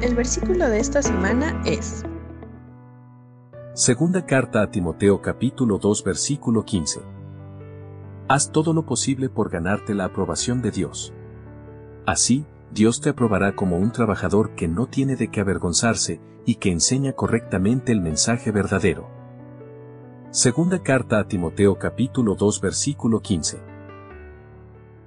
El versículo de esta semana es Segunda carta a Timoteo capítulo 2 versículo 15. Haz todo lo posible por ganarte la aprobación de Dios. Así, Dios te aprobará como un trabajador que no tiene de qué avergonzarse y que enseña correctamente el mensaje verdadero. Segunda carta a Timoteo capítulo 2 versículo 15.